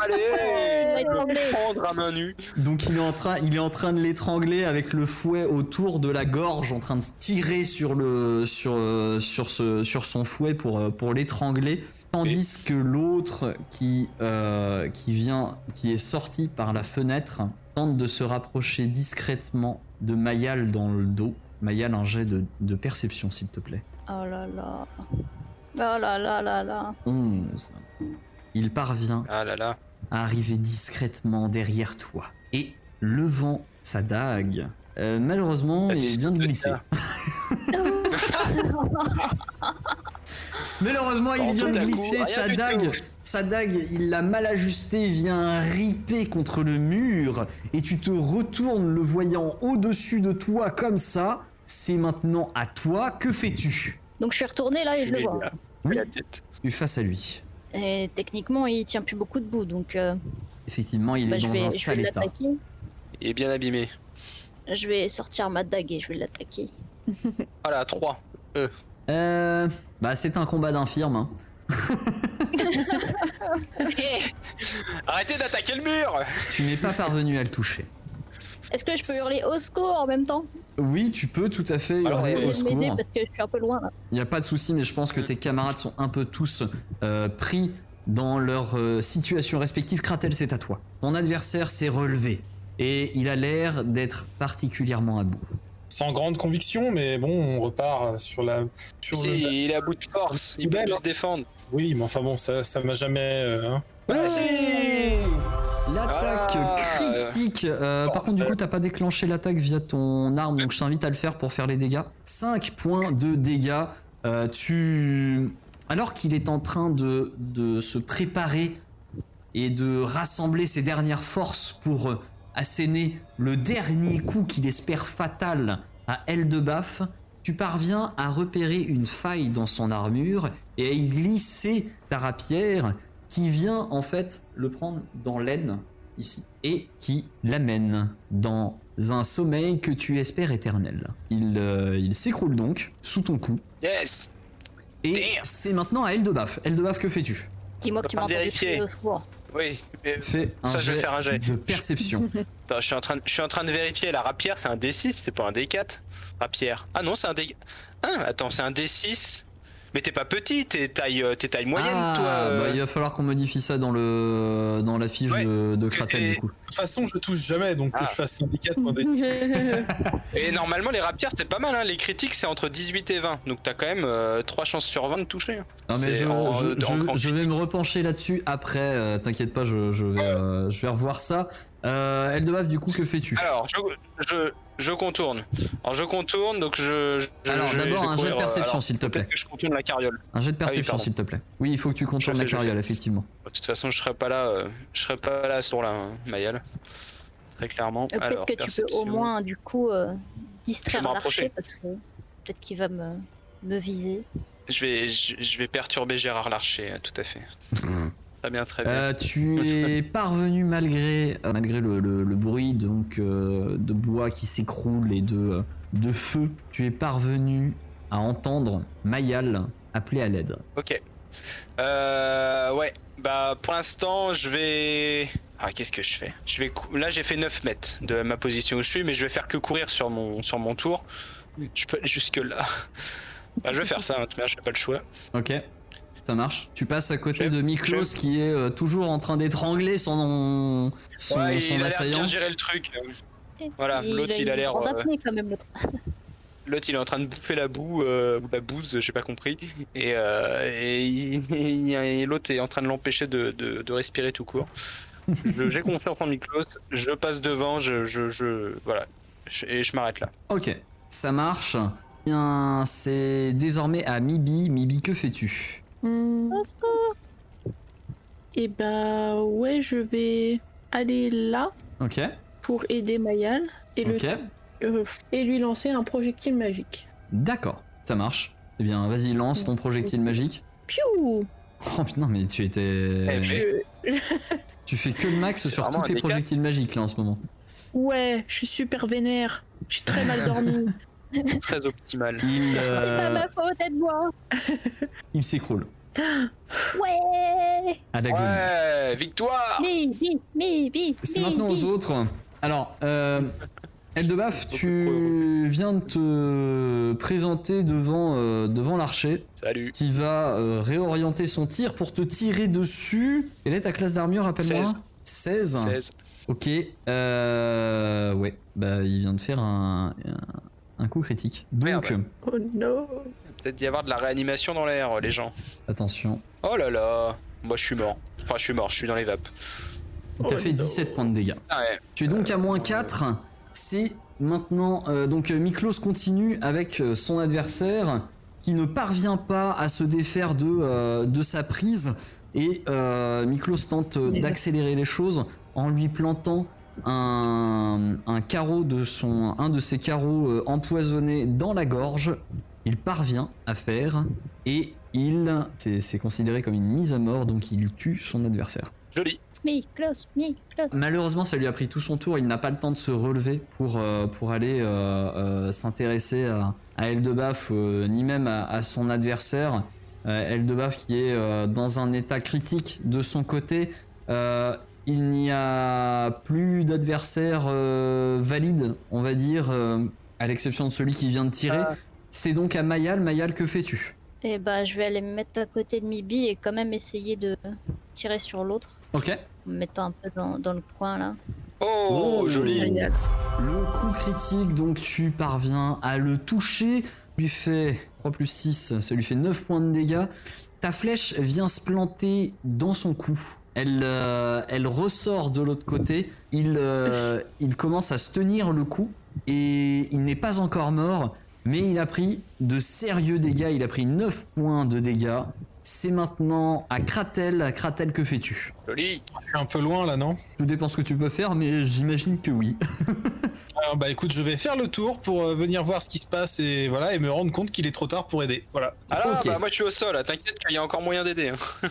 Allez, prendre à main nue.
Donc il est en train, il est en train de l'étrangler avec le fouet autour de la gorge, en train de tirer sur le sur sur ce sur son fouet pour pour l'étrangler, tandis que l'autre qui euh, qui vient qui est sorti par la fenêtre tente de se rapprocher discrètement de Mayal dans le dos. Mayal, un jet de, de perception s'il te plaît.
Oh là là. Oh là là là là.
11. Il parvient
Ah là là.
à arriver discrètement derrière toi et levant sa dague. Euh, malheureusement, il vient de glisser. Malheureusement, il
En
vient de
coup,
glisser sa dague. Sa dague, il l'a mal ajustée, vient riper contre le mur et tu te retournes le voyant au-dessus de toi comme ça. C'est maintenant à toi. Que fais-tu?
Donc je suis retournée là et je le vois.
là,
Oui.
la tête.
Tu es face à lui.
Et techniquement, il tient plus beaucoup debout, donc euh,
Effectivement, il
bah,
est
je
dans
vais,
un sale état.
Il est bien abîmé.
Je vais sortir ma dague et je vais l'attaquer.
Voilà, 3.
Euh, bah, c'est un combat d'infirme. hein.
Arrêtez d'attaquer le mur
Tu n'es pas parvenu à le toucher.
Est-ce que je peux hurler au secours en même temps?
Oui, tu peux tout à fait
Alors,
hurler au
M'aider
secours.
parce que je suis un peu loin là.
Il n'y a pas de souci, mais je pense que tes camarades sont un peu tous euh, pris dans leur euh, situation respective. Kratel, c'est à toi. Ton adversaire s'est relevé et il a l'air d'être particulièrement à bout.
Sans grande conviction, mais bon, on repart sur la. Sur
Si,
le...
il est à bout de force. Il peut plus
hein.
se défendre.
Oui, mais enfin bon, ça, ça m'a jamais. euh, hein.
L'attaque
Ah,
critique. euh, par contre, du coup, t'as pas déclenché l'attaque via ton arme, donc je t'invite à le faire pour faire les dégâts. 5 points de dégâts. Euh, tu. Alors qu'il est en train de, de se préparer et de rassembler ses dernières forces pour asséner le dernier coup qu'il espère fatal à Eldebaf, tu parviens à repérer une faille dans son armure et à y glisser ta rapière qui vient en fait le prendre dans l'aine ici et qui l'amène dans un sommeil que tu espères éternel. Il, euh, il s'écroule donc sous ton cou
Yes
et c'est maintenant à Eldebaf. Eldebaf, que fais-tu?
Dis-moi que tu entendu
vérifier.
au secours.
Oui. mais-
Fais un
Ça, je vais
jet
faire un jet.
de perception.
Je suis en train de, je suis en train de vérifier. La rapière, c'est un D6, c'est pas un D4. Rapière. Ah non, c'est un D. Ah, attends, c'est un D6. Mais t'es pas petit, t'es taille, euh, t'es taille moyenne,
ah,
toi. euh.
bah, il va falloir qu'on modifie ça dans le dans la fiche
Ouais,
de, de
que
du coup.
De toute façon, je touche jamais, donc que
Ah.
je fasse un D4 ou un D6.
Et normalement, les rapières, c'est pas mal. Hein. Les critiques, c'est entre 18 et 20. Donc t'as quand même 3 chances sur 20 de toucher. hein.
Non mais je,
en-
je,
en-
je- je vais me repencher là-dessus après. euh, T'inquiète pas, je, je vais euh, je vais revoir ça. Euh, Eldebaf, du coup, que fais-tu?
Alors, je, je, je contourne. Alors, je contourne, donc je. je
Alors d'abord
je
un jet de
euh,
perception s'il te plaît.
Que je contourne la carriole.
Un jet de perception
pardon.
s'il te plaît. Oui, il faut que tu contournes la carriole effectivement.
De toute façon, je serai pas là. euh, je serai pas là sur la hein, Mayal. Très clairement.
Euh,
Alors,
Peut-être que tu peux
perception.
au moins du coup euh, distraire
Je vais me rapprocher.
l'archer parce que peut-être qu'il va me, me viser.
Je vais, je, je vais perturber Gérard Larcher, tout à fait. très bien, très bien.
Euh, tu es parvenu malgré euh, malgré le, le- le bruit donc euh, de bois qui s'écroule et de de feu, tu es parvenu à entendre Mayal appeler à l'aide.
Ok. Euh, ouais. Bah, pour l'instant, je vais. Ah, qu'est-ce que je fais? Je vais. cou- Là, j'ai fait 9 mètres de ma position où je suis, mais je vais faire que courir sur mon, sur mon tour. Je peux aller jusque là. Bah, je vais faire ça, hein, manière, j'ai pas le choix.
Ok. Ça marche. Tu passes à côté
Chef,
de Miklos
chef.
qui est euh, toujours en train d'étrangler son son,
ouais,
son
il a l'air
assaillant.
bien gérer le truc. Voilà,
Il
l'autre, il a l'air. euh,
apnée, quand même l'autre.
L'autre, il est en train de bouffer la boue, euh, ou la bouse, j'ai pas compris. Et, euh, et, et l'autre est en train de l'empêcher de, de- de respirer tout court. J'ai confiance en Miklos, je passe devant, je, je, je voilà, Je- et je m'arrête là.
Ok, ça marche. Bien, c'est désormais à Mibi. Mibi, que fais-tu?
Hmm,
Au secours.
et bah ouais, je vais aller là
Ok,
pour aider Mayal et, le, euh, et lui lancer un projectile magique.
d'accord, ça marche. Eh bien, vas-y, lance ton projectile magique.
Piou
Oh putain, mais tu étais.
Eh,
Je-
Tu fais que le max sur tous tes
un D4.
projectiles magiques là en ce moment.
Ouais, je suis super vénère. J'ai très mal dormi.
Très optimal.
Il,
C'est pas
euh,
ma faute, aide-moi.
il s'écroule.
Ouais.
À la gueule.
Ouais, victoire
C'est maintenant aux autres. Alors, euh, Eldebaf, tu viens de te présenter devant, euh, devant l'archer
Salut.
qui va euh, réorienter son tir pour te tirer dessus. Quelle est ta classe d'armure, rappelle-moi? 16.
16.
Ok. Euh, ouais, bah il vient de faire un, un, un coup critique. Donc,
Merde.
Oh non.
Peut-être d'y avoir de la réanimation dans l'air, les gens.
attention.
Oh là là Moi je suis mort. Enfin je suis mort, je suis dans les vapes.
T'as
Oh
fait
non.
17 points de dégâts.
Ah ouais.
Tu es donc à moins 4. C'est maintenant. euh, donc euh, Miklos continue avec euh, son adversaire qui ne parvient pas à se défaire de, euh, de sa prise. Et euh, Miklos tente euh, d'accélérer les choses en lui plantant un, un carreau de son. un de ses carreaux euh, empoisonnés dans la gorge. Il parvient à faire. Et il. C'est considéré comme une mise à mort, donc il tue son adversaire.
Joli.
Miklos, Miklos.
Malheureusement, ça lui a pris tout son tour. Il n'a pas le temps de se relever pour, euh, pour aller euh, euh, s'intéresser à, à Eldebaf, euh, ni même à, à son adversaire. Euh, Eldebaf qui est euh, dans un état critique de son côté. Il n'y a plus d'adversaire euh, valide, on va dire, euh, à l'exception de celui qui vient de tirer.
Ah.
C'est donc à Mayal. Mayal, que fais-tu?
Et bah, je vais aller me mettre à côté de Mibi et quand même essayer de tirer sur l'autre.
Ok.
En me mettant un peu dans, dans le coin là.
Oh,
Oh.
joli.
Génial.
Le coup critique, donc tu parviens à le toucher, lui fait 3 plus 6, ça lui fait 9 points de dégâts. Ta flèche vient se planter dans son cou. Elle, euh, elle ressort de l'autre côté. Il, euh, il commence à se tenir le coup et il n'est pas encore mort, mais il a pris de sérieux dégâts. Il a pris 9 points de dégâts. C'est maintenant à Kratel. Kratel, que fais-tu?
Joli.
Je suis un peu loin là, non?
Tout dépend ce que tu peux faire, mais j'imagine que oui.
Alors, Bah écoute, je vais faire le tour pour euh, venir voir ce qui se passe et voilà et me rendre compte qu'il est trop tard pour aider. Voilà.
Ah là,
Ok.
bah moi je suis au sol, là, t'inquiète qu'il y a encore moyen d'aider. hein.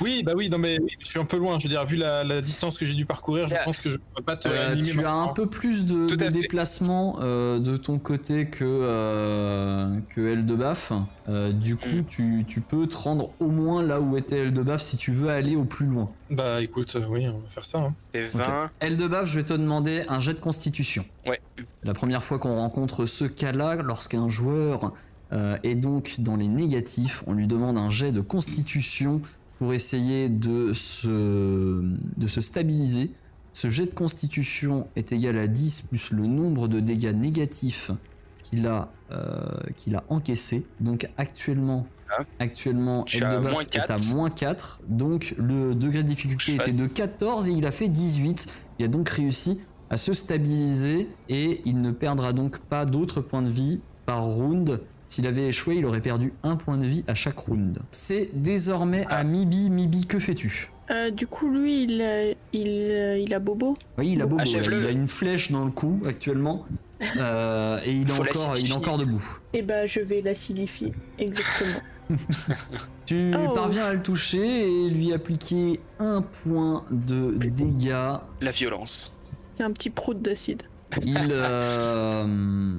Oui, bah oui, non mais oui, je suis un peu loin. Je veux dire, vu la, la distance que j'ai dû parcourir, je pense que je peux pas te
Euh, tu as un peu plus de,
Tout
de
fait.
déplacement euh, de ton côté que, euh, que Eldebaf. Euh, du coup,
Mm.
tu, tu peux te rendre au moins là où était Eldebaf si tu veux aller au plus loin.
Bah écoute, euh, oui, on va faire ça. hein.
Et 20.
Eldebaf, je vais te demander un jet de constitution.
Ouais.
La première fois qu'on rencontre ce cas-là, lorsqu'un joueur euh, est donc dans les négatifs, on lui demande un jet de constitution pour essayer de se, de se stabiliser. Ce jet de constitution est égal à 10 plus le nombre de dégâts négatifs qu'il a, euh, qu'il a encaissé. Donc actuellement,
Ah.
actuellement
suis à
Eldebaf
moins
est à
4.
moins 4. Donc le degré de difficulté était de 14 et il a fait 18. Il a donc réussi à se stabiliser et il ne perdra donc pas d'autres points de vie par round. S'il avait échoué, il aurait perdu un point de vie à chaque round. C'est désormais à
Ah.
Mibi. Mibi, que fais-tu?
Euh, du coup, lui, il a, il, euh, il a bobo.
Oui, il a bobo. Il a une flèche dans le cou actuellement. Euh, et il est, encore, il est
l'acidifier.
encore debout.
Et bah, je vais l'acidifier. Exactement.
Tu
Oh.
parviens à le toucher et lui appliquer un point de dégâts.
La violence.
C'est un petit prout d'acide.
Il, euh,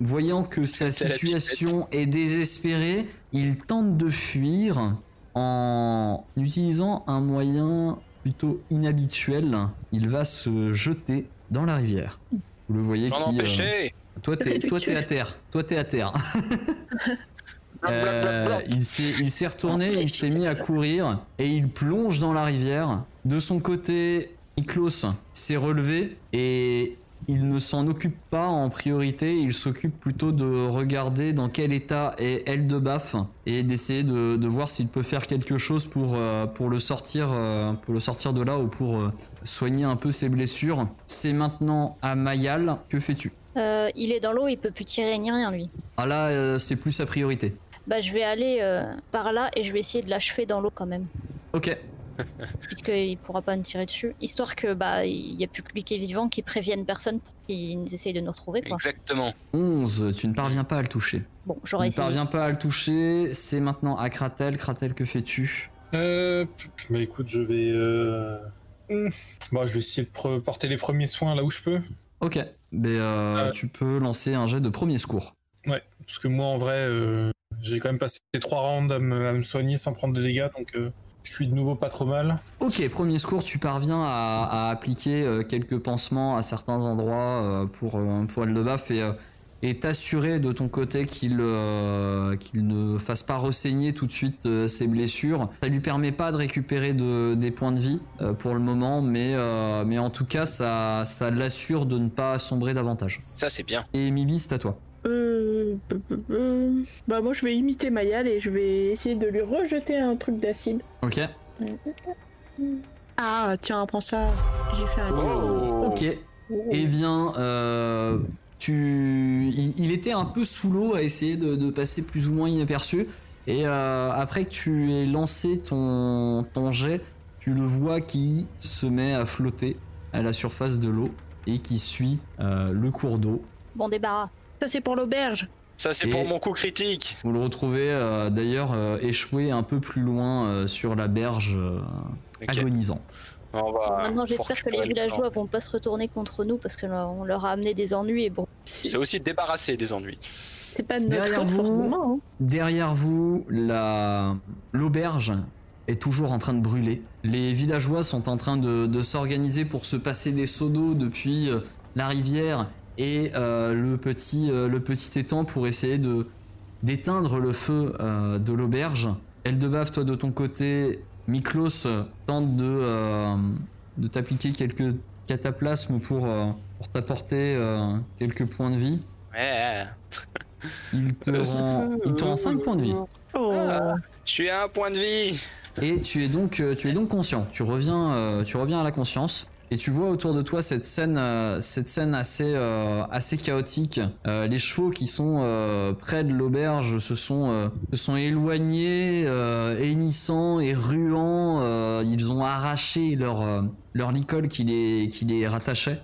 voyant que sa situation est désespérée, il tente de fuir en utilisant un moyen plutôt inhabituel. Il va se jeter dans la rivière. Vous le voyez
J'en
qui. euh, toi, t'es, toi, t'es à terre. Toi, t'es à terre. Euh, il s'est, il s'est retourné, il s'est mis à courir et il plonge dans la rivière. De son côté, Miklos s'est relevé et il ne s'en occupe pas en priorité, il s'occupe plutôt de regarder dans quel état est Eldebaf et d'essayer de, de voir s'il peut faire quelque chose pour, euh, pour, le sortir, euh, pour le sortir de là ou pour euh, soigner un peu ses blessures. C'est maintenant à Mayal, que fais-tu?
Il est dans l'eau, il peut plus tirer ni rien lui.
Ah là, c'est plus sa priorité.
Bah je vais aller par là et je vais essayer de l'achever dans l'eau quand même.
Ok,
Puisqu'il pourra pas me tirer dessus. Histoire que bah il y a plus que lui qui est vivant, qui prévienne personne pour qu'ils essayent de nous retrouver quoi.
Exactement.
11, tu ne parviens pas à le toucher.
Bon,
Tu
j'aurais
ne
essayé.
parviens pas à le toucher, c'est maintenant à Kratel. Kratel, que fais-tu?
Euh, bah écoute, je vais. Euh... hmm. Bon, je vais essayer de pre- porter les premiers soins là où je peux.
Ok, mais euh,
Euh.
tu peux lancer un jet de premier secours.
Ouais, parce que moi en vrai, euh, j'ai quand même passé trois rounds à me, à me soigner sans prendre de dégâts, donc euh, je suis de nouveau pas trop mal.
Ok, premier secours, tu parviens à, à appliquer euh, quelques pansements à certains endroits euh, pour, euh, pour Eldebaf et euh, et t'assurer de ton côté qu'il euh, qu'il ne fasse pas ressaigner tout de suite euh, ses blessures. Ça lui permet pas de récupérer de, des points de vie euh, pour le moment, mais, euh, mais en tout cas, ça, ça l'assure de ne pas sombrer davantage.
Ça, c'est bien.
Et Mibi, c'est à toi.
Bah moi je vais imiter Mayal et je vais essayer de lui rejeter un truc d'acide.
Ok.
Ah tiens, prends ça. J'ai fait un
Oh.
Ok. Eh bien, euh, tu, il, il était un peu sous l'eau à essayer de, de passer plus ou moins inaperçu. Et euh, après que tu aies lancé ton, ton jet, tu le vois qui se met à flotter à la surface de l'eau et qui suit euh, le cours d'eau.
Bon débarras.
Ça c'est pour l'auberge.
Ça, c'est pour mon coup critique.
Vous le retrouvez euh, d'ailleurs euh, échoué un peu plus loin euh, sur la berge, euh, agonisant.
On va
Maintenant j'espère que les villageois vont pas se retourner contre nous parce que on leur a amené des ennuis et bon.
C'est aussi débarrasser des ennuis.
C'est pas notre
Derrière vous.
hein.
Derrière vous, la l'auberge est toujours en train de brûler. Les villageois sont en train de, de s'organiser pour se passer des seaux d'eau depuis la rivière et euh, le petit euh, le petit étang pour essayer de d'éteindre le feu euh, de l'auberge. Eldebaf, toi de ton côté, Miklos tente de euh, de t'appliquer quelques cataplasmes pour euh, pour t'apporter euh, quelques points de vie.
Ouais.
Il te rend, il te rend 5 points de vie.
Oh.
Ah. Je suis à un point de vie.
Et tu es donc, tu es donc conscient. Tu reviens, tu reviens à la conscience. Et tu vois autour de toi cette scène, euh, cette scène assez, euh, assez chaotique. Euh, les chevaux qui sont près de l'auberge se sont, se sont éloignés, hennissants et ruants. Ils ont arraché leur, leur licol qui les, rattachait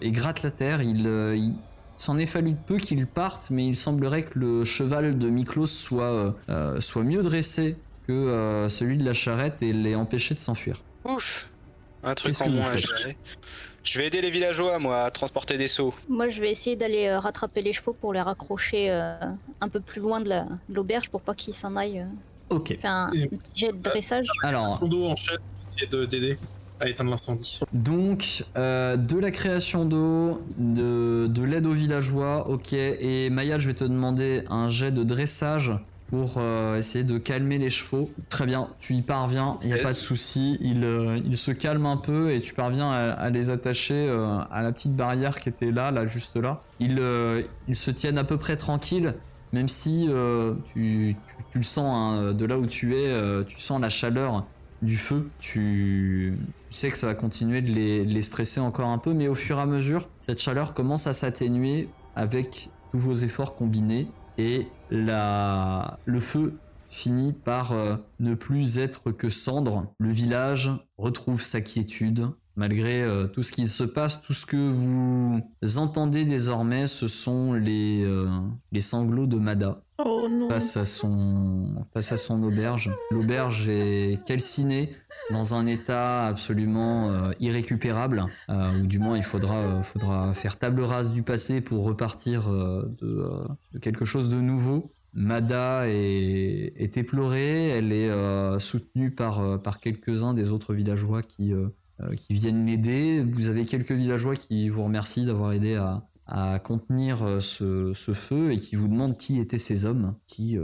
et grattent la terre. Il, euh, il s'en est fallu de peu qu'ils partent, mais il semblerait que le cheval de Miklos soit, soit mieux dressé que celui de la charrette et l'ait empêché de s'enfuir.
Ouf. Un truc en moins à
faites
gérer. Je vais aider les villageois, moi, à transporter des seaux.
Moi je vais essayer d'aller euh, rattraper les chevaux pour les raccrocher euh, un peu plus loin de la- de l'auberge pour pas qu'ils s'en aillent. euh.
Ok.
Faire un,
Et-
un petit jet de dressage.
Alors,
Son dos en chaîne, essayer de- d'aider à éteindre l'incendie.
donc, euh, de la création d'eau, de, de l'aide aux villageois, ok. Et Maya, je vais te demander un jet de dressage pour euh, essayer de calmer les chevaux. Très bien, tu y parviens, il n'y a
Yes.
pas de souci. Ils euh, ils se calment un peu et tu parviens à, à les attacher euh, à la petite barrière qui était là, là, juste là. Ils, euh, ils se tiennent à peu près tranquilles, même si euh, tu, tu- tu le sens hein, de là où tu es, tu sens la chaleur du feu. Tu, tu sais que ça va continuer de les, les stresser encore un peu, mais au fur et à mesure, cette chaleur commence à s'atténuer avec tous vos efforts combinés et la, le feu finit par euh, ne plus être que cendre. Le village retrouve sa quiétude. Malgré euh, tout ce qui se passe, tout ce que vous entendez désormais, ce sont les, euh, les sanglots de Mada
Oh non.
face à son, face à son auberge. L'auberge est calcinée dans un état absolument euh, irrécupérable, euh, ou du moins il faudra, euh, faudra faire table rase du passé pour repartir de, quelque chose de nouveau. Mada est, éplorée, elle est soutenue par, quelques-uns des autres villageois qui, viennent l'aider. Vous avez quelques villageois qui vous remercient d'avoir aidé à, contenir ce, feu et qui vous demandent qui étaient ces hommes qui...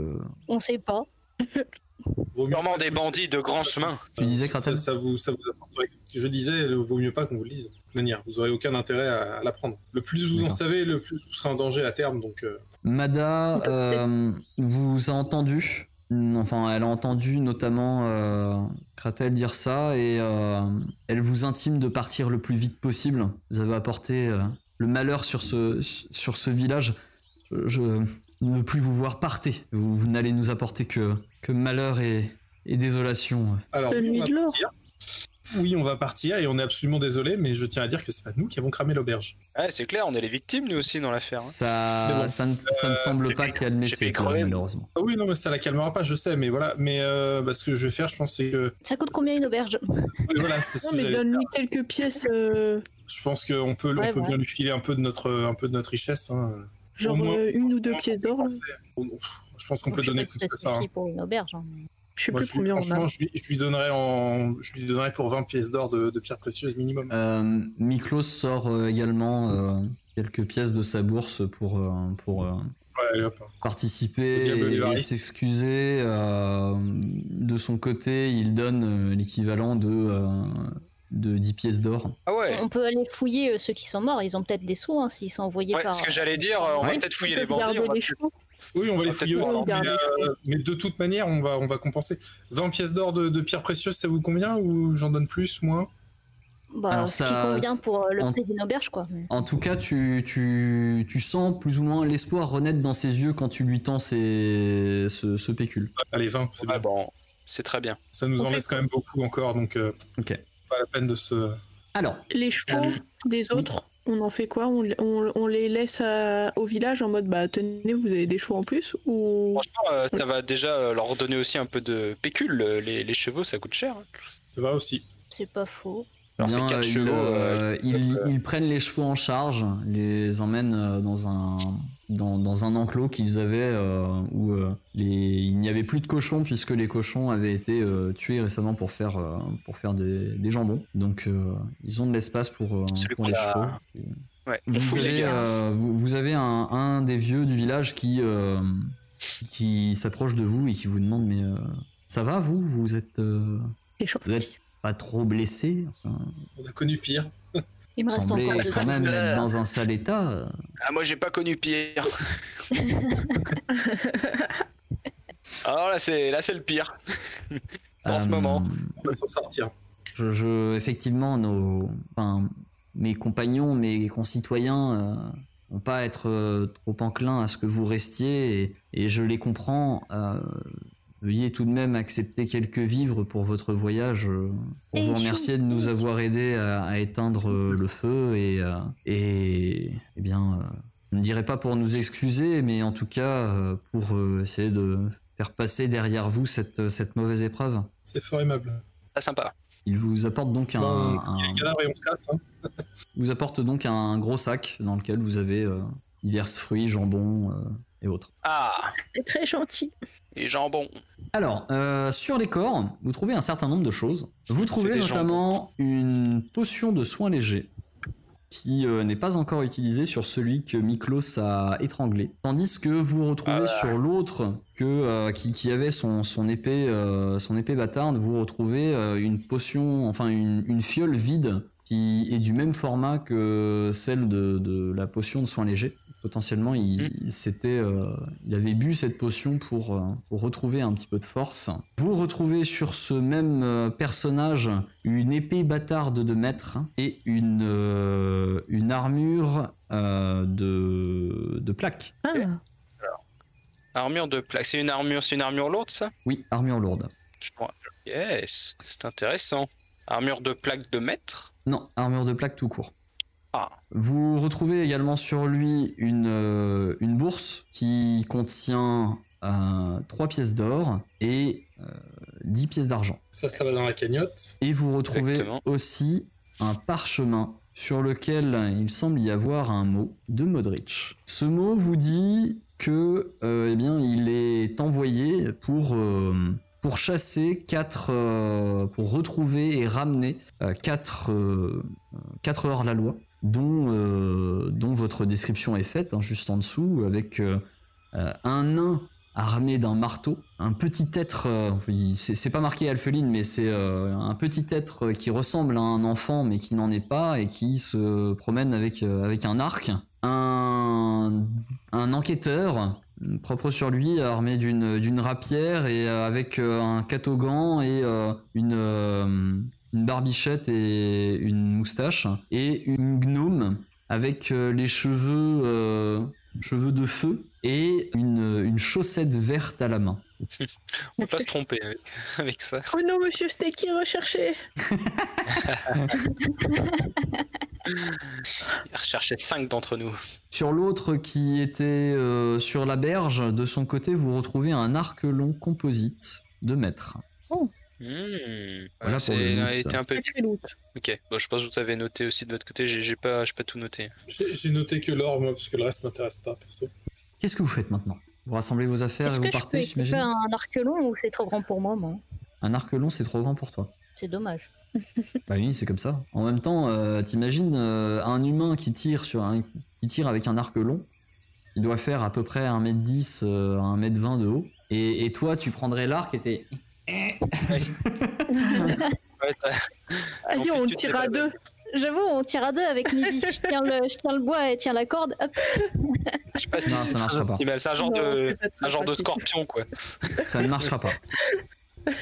On sait pas.
Vaut mieux
Sûrement des bandits de grand chemin.
Tu disais,
ça, ça vous, ça vous apporte, ouais. Je disais, il vaut mieux pas qu'on vous le dise. De toute manière, vous aurez aucun intérêt à, à l'apprendre. Le plus vous en savez, le plus vous serez en danger à terme. Donc, euh,
Mada euh, vous a entendu, enfin elle a entendu notamment euh, Kratel dire ça et euh, elle vous intime de partir le plus vite possible. Vous avez apporté euh, le malheur sur ce, sur ce village. Je, je ne plus vous voir partez. Vous, vous n'allez nous apporter que, que malheur et, et désolation.
alors, oui, on va
de l'or.
partir. Oui, on va partir et on est absolument désolé, mais je tiens à dire que c'est pas nous qui avons cramé l'auberge.
Ouais, c'est clair, on est les victimes nous aussi dans l'affaire. hein.
Ça,
bon,
ça, ne, ça ne semble pas
fait-
qu'il y a de
j'ai fait
message,
crever.
malheureusement.
Ah oui, non, mais ça la calmera pas, je sais, mais voilà. Mais euh, bah, ce que je vais faire, je pense, c'est que.
Ça coûte combien une auberge?
Voilà,
Non,
que
mais donne-lui quelques pièces, euh,
Je pense qu'on peut, on peut
ouais.
bien lui filer un peu de notre, un peu de notre richesse. hein.
Genre
moins-
euh, une ou deux pièces d'or.
on- Je pense qu'on peut donner plus que ça. hein.
pour une auberge. hein.
Je sais
Moi,
plus
je lui-
combien on a.
franchement, je lui, je lui donnerais en, je lui donnerais pour 20 pièces d'or de, de pierres précieuses minimum.
Euh, Miklos sort euh, également euh, quelques pièces de sa bourse pour, euh, pour euh,
Ouais, allez, hop.
participer et, s'excuser. euh, de son côté, il donne euh, l'équivalent de, euh, de 10 pièces d'or.
Ah ouais.
On peut aller fouiller euh, ceux qui sont morts. Ils ont peut-être des sous hein, s'ils sont envoyés
Ouais,
par.
ce que j'allais dire, euh, on va peut-être fouiller les bandits. on va.
Oui, on va les fouiller aussi, mais, euh, mais de toute manière, on va, on va compenser. 20 pièces d'or de, de pierres précieuses, ça vous convient ou j'en donne plus, moins?
Bah,
Alors,
ce
ça-
qui convient pour le
en-
prix d'une auberge, quoi.
En tout cas, tu, tu, tu sens plus ou moins l'espoir renaître dans ses yeux quand tu lui tends ses- ce, ce pécule.
Allez, 20, c'est bien.
bon, c'est très bien.
Ça nous
On
en laisse quand même beaucoup encore, donc euh,
Ok.
Pas la peine de se.
Alors,
Les chevaux des autres, on en fait quoi? On, on- on les laisse à- au village en mode bah tenez, vous avez des chevaux en plus ou
Franchement, euh, ça va déjà euh, leur donner aussi un peu de pécule. euh, Les, les chevaux, ça coûte cher.
Ça va aussi.
C'est pas faux.
Alors,
bien,
chevaux,
euh,
euh,
ils-
euh,
ils prennent les chevaux en charge, les emmènent euh, dans un, dans, dans un enclos qu'ils avaient euh, où euh, les, il n'y avait plus de cochons puisque les cochons avaient été euh, tués récemment pour faire, euh, pour faire des, des jambons. Donc euh, ils ont de l'espace pour, euh, les
a-
chevaux.
Ouais,
Vous avez, euh, vous, vous avez un, un des vieux du village qui, euh, qui s'approche de vous et qui vous demande mais euh, ça va vous? Vous êtes, euh, vous pas trop blessé? Enfin,
On a connu pire.
Il me reste
semblez
encore
quand même être dans un sale état.
Ah, moi, j'ai pas connu pire. Alors là, c'est là, c'est le pire. En ce
Euh,
moment.
On va s'en sortir.
Je, je- effectivement, nos, enfin, mes compagnons, mes concitoyens euh, n'ont pas à être euh, trop enclins à ce que vous restiez et, et je les comprends. euh, veuillez tout de même accepter quelques vivres pour votre voyage, euh, pour
Et
vous remercier de nous avoir aidés à, à éteindre euh, le feu et, euh, et, eh bien, je ne dirais pas pour nous excuser, mais en tout cas pour essayer de faire passer derrière vous cette, cette mauvaise épreuve.
C'est fort aimable.
Pas sympa.
Il vous apporte donc un,
Bon,
un-
il y a le cadavre et on se casse. Hein.
vous apporte donc un gros sac dans lequel vous avez euh, divers fruits, jambon euh, et autres.
Ah,
C'est très gentil.
les jambons.
Alors, euh, sur les corps, vous trouvez un certain nombre de choses. Vous trouvez notamment une potion de soins légers qui euh, n'est pas encore utilisée sur celui que Miklos a étranglé. Tandis que vous retrouvez
Ah
sur l'autre que euh, qui, qui avait son, son épée euh, son épée bâtarde, vous retrouvez euh, une potion, enfin une, une fiole vide qui est du même format que celle de, de la potion de soins légers. Potentiellement, il,
Mm.
il euh, il avait bu cette potion pour, euh, pour retrouver un petit peu de force. Vous retrouvez sur ce même euh, personnage une épée bâtarde de maître et une, euh, une armure euh, de, de plaque.
Ah,
Armure de plaque. C'est une armure, c'est une armure lourde, ça?
Oui, armure lourde.
Yes, c'est intéressant. Armure de plaque de maître?
Non, armure de plaque tout court.
Ah.
Vous retrouvez également sur lui une, euh, une bourse qui contient euh, 3 pièces d'or et euh, 10 pièces d'argent.
Ça, ça va dans la cagnotte.
Et vous retrouvez
Exactement.
aussi un parchemin sur lequel il semble y avoir un mot de Modric. Ce mot vous dit que euh, eh bien, il est envoyé pour, euh, pour chasser quatre, euh, pour retrouver et ramener euh, quatre, euh, quatre heures la loi, dont, euh, dont votre description est faite, hein, juste en dessous, avec euh, euh, un nain armé d'un marteau, un petit être, c'est pas marqué alpheline, mais c'est un petit être qui ressemble à un enfant mais qui n'en est pas et qui se promène avec, avec un arc, un, un enquêteur propre sur lui, armé d'une rapière et avec un catogan et une, une barbichette et une moustache, et une gnome avec euh, les cheveux, euh, cheveux de feu et une, une chaussette verte à la main.
On peut pas se tromper avec, avec ça.
Oh non, monsieur Snake est recherché.
Il recherchait 5 d'entre nous.
Sur l'autre qui était euh, sur la berge, de son côté, vous retrouvez un arc long composite de mètres.
Hmm.
Voilà
Voilà,
pour le
c'est
loot.
a été un peu. Ok, bon, je pense que vous avez noté aussi de votre côté. J'ai j'ai pas, j'ai pas tout noté.
J'ai j'ai noté que l'or, moi, parce que le reste m'intéresse pas, perso.
Qu'est-ce que vous faites maintenant? Vous rassemblez vos affaires
Est-ce
et
que
vous
je peux
partez, j'imagine?
un arc long ou c'est trop grand pour moi, moi?
Un arc long, c'est trop grand pour toi.
C'est dommage.
Bah oui, c'est comme ça. En même temps, euh, t'imagines euh, un humain qui tire sur un, qui tire avec un arc long. Il doit faire à peu près 1m10 euh, à 1m20 de haut. Et, et toi, tu prendrais l'arc et t'es.
Ouais, t'as-
Allez,
On
tire à deux.
J'avoue, on tire à deux avec Mibi. je, tiens le, je tiens le bois et tiens la corde. Hop.
je sais pas si
Non,
c'est
ça marchera pas.
C'est un genre
Non,
de, un genre scorpion quoi.
Ça ne marchera pas.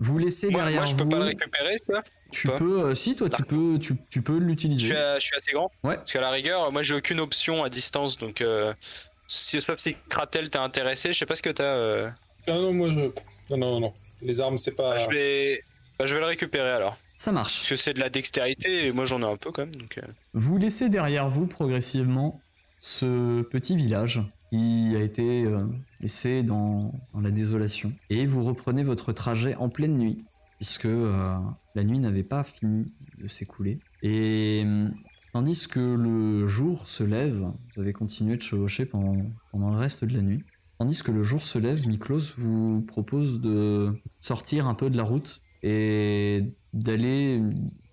Vous laissez
Moi,
derrière
moi, je peux
vous.
pas le récupérer ça.
tu
pas
peux, euh, si toi, tu peux, tu, tu peux l'utiliser.
à- je suis assez grand.
Ouais.
Parce qu'à la rigueur, moi j'ai aucune option à distance donc. Euh, si, sauf si Kratel t'es intéressé, je sais pas ce que t'as. Euh...
Ah non, moi, je. Non, non, non. Les armes, c'est pas.
bah, je vais, bah, je vais le récupérer alors.
Ça marche.
Parce que c'est de la dextérité et moi j'en ai un peu quand même donc. euh,
Vous laissez derrière vous progressivement ce petit village qui a été euh, laissé dans, dans la désolation. Et vous reprenez votre trajet en pleine nuit, puisque euh, la nuit n'avait pas fini de s'écouler. Et euh, tandis que le jour se lève, vous avez continué de chevaucher pendant, pendant le reste de la nuit. Tandis que le jour se lève, Miklos vous propose de sortir un peu de la route et d'aller.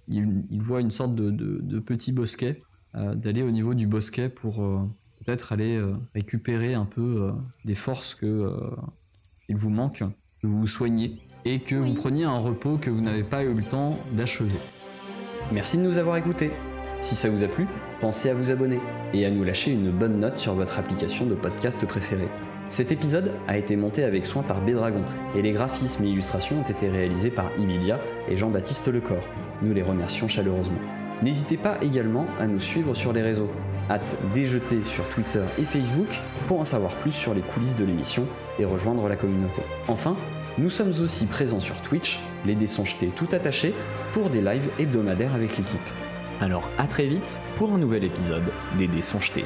Il, il voit une sorte de, de- de petit bosquet, euh, d'aller au niveau du bosquet pour euh, peut-être aller euh, récupérer un peu euh, des forces que euh, il vous manque, que vous vous soignez et que
Oui.
vous preniez un repos que vous n'avez pas eu le temps d'achever.
Merci de nous avoir écoutés. Si ça vous a plu, pensez à vous abonner et à nous lâcher une bonne note sur votre application de podcast préférée. Cet épisode a été monté avec soin par Bédragon et les graphismes et illustrations ont été réalisés par Emilia et Jean-Baptiste Lecor. Nous les remercions chaleureusement. N'hésitez pas également à nous suivre sur les réseaux. Hâte déjeter sur Twitter et Facebook pour en savoir plus sur les coulisses de l'émission et rejoindre la communauté. Enfin, nous sommes aussi présents sur Twitch, les dés sont jetés tout attachés, pour des lives hebdomadaires avec l'équipe. Alors à très vite pour un nouvel épisode des dés jetés.